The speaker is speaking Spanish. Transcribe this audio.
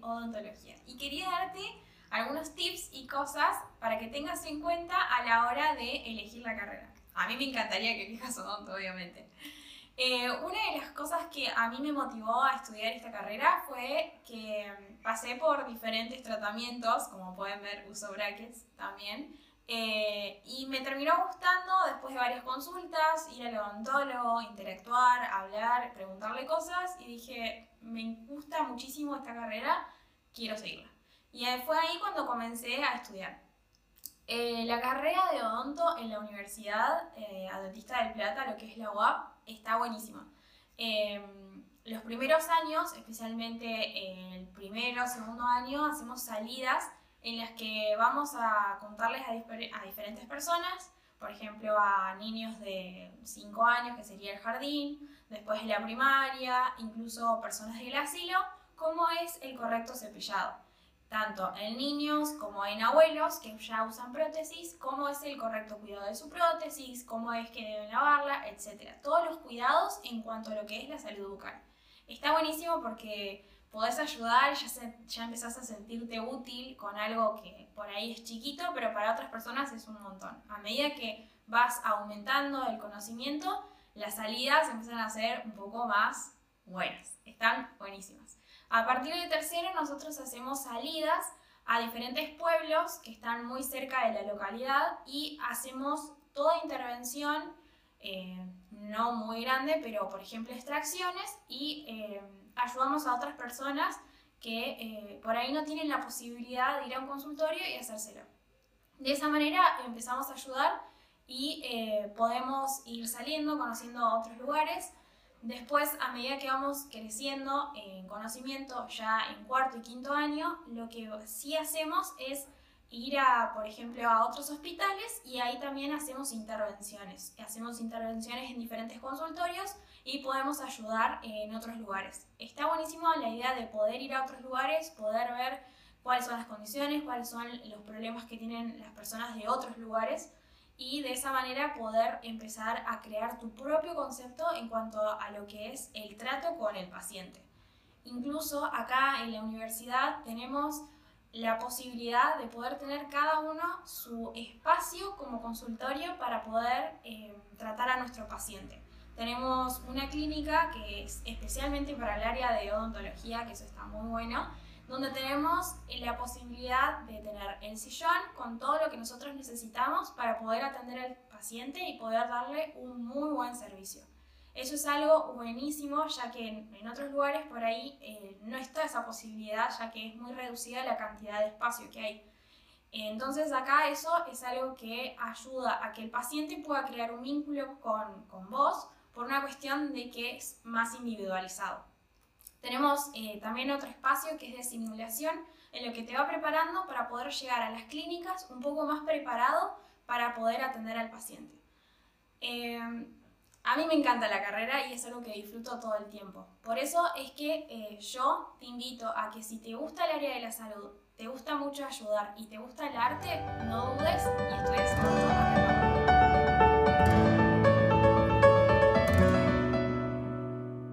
odontología. Y quería darte algunos tips y cosas para que tengas en cuenta a la hora de elegir la carrera. A mí me encantaría que elijas odonto, obviamente. Eh, una de las cosas que a mí me motivó a estudiar esta carrera fue que pasé por diferentes tratamientos, como pueden ver uso brackets también, eh, y me terminó gustando después de varias consultas, ir al odontólogo, interactuar, hablar, preguntarle cosas y dije, me gusta muchísimo esta carrera, quiero seguirla. Y fue ahí cuando comencé a estudiar. Eh, la carrera de odonto en la Universidad eh, del Plata, lo que es la UAP, está buenísima. Em, los primeros años, especialmente el primero, segundo año, hacemos salidas en las que vamos a contarles a, a diferentes personas, por ejemplo a niños de 5 años, que sería el jardín, después la primaria, incluso personas del asilo, cómo es el correcto cepillado, tanto en niños como en abuelos que ya usan prótesis, cómo es el correcto cuidado de su prótesis, cómo es que deben lavarla, etc. Todos los cuidados en cuanto a lo que es la salud bucal. Está buenísimo porque podés ayudar, ya, ya empezás a sentirte útil con algo que por ahí es chiquito, pero para otras personas es un montón. A medida que vas aumentando el conocimiento, las salidas empiezan a ser un poco más buenas. Están buenísimas. A partir de tercero nosotros hacemos salidas a diferentes pueblos que están muy cerca de la localidad y hacemos toda intervención, eh, no muy grande, pero por ejemplo extracciones y... Eh, ayudamos a otras personas que eh, por ahí no tienen la posibilidad de ir a un consultorio y hacérselo. De esa manera empezamos a ayudar y podemos ir saliendo, conociendo otros lugares. Después, a medida que vamos creciendo en conocimiento, ya en cuarto y quinto año, lo que sí hacemos es ir a, por ejemplo, a otros hospitales y ahí también hacemos intervenciones. Hacemos intervenciones en diferentes consultorios y podemos ayudar en otros lugares. Está buenísimo la idea de poder ir a otros lugares, poder ver cuáles son las condiciones, cuáles son los problemas que tienen las personas de otros lugares y de esa manera poder empezar a crear tu propio concepto en cuanto a lo que es el trato con el paciente. Incluso acá en la universidad tenemos la posibilidad de poder tener cada uno su espacio como consultorio para poder eh, tratar a nuestro paciente. Tenemos una clínica que es especialmente para el área de odontología, que eso está muy bueno, donde tenemos la posibilidad de tener el sillón con todo lo que nosotros necesitamos para poder atender al paciente y poder darle un muy buen servicio. Eso es algo buenísimo, ya que en, otros lugares por ahí eh, esa posibilidad, ya que es muy reducida la cantidad de espacio que hay. Entonces acá eso es algo que ayuda a que el paciente pueda crear un vínculo con, con vos por una cuestión de que es más individualizado. Tenemos eh, también otro espacio que es de simulación, en lo que te va preparando para poder llegar a las clínicas un poco más preparado para poder atender al paciente. Eh, a mí me encanta la carrera y es algo que disfruto todo el tiempo. Por eso es que eh, yo te invito a que si te gusta el área de la salud, te gusta mucho ayudar y te gusta el arte, no dudes y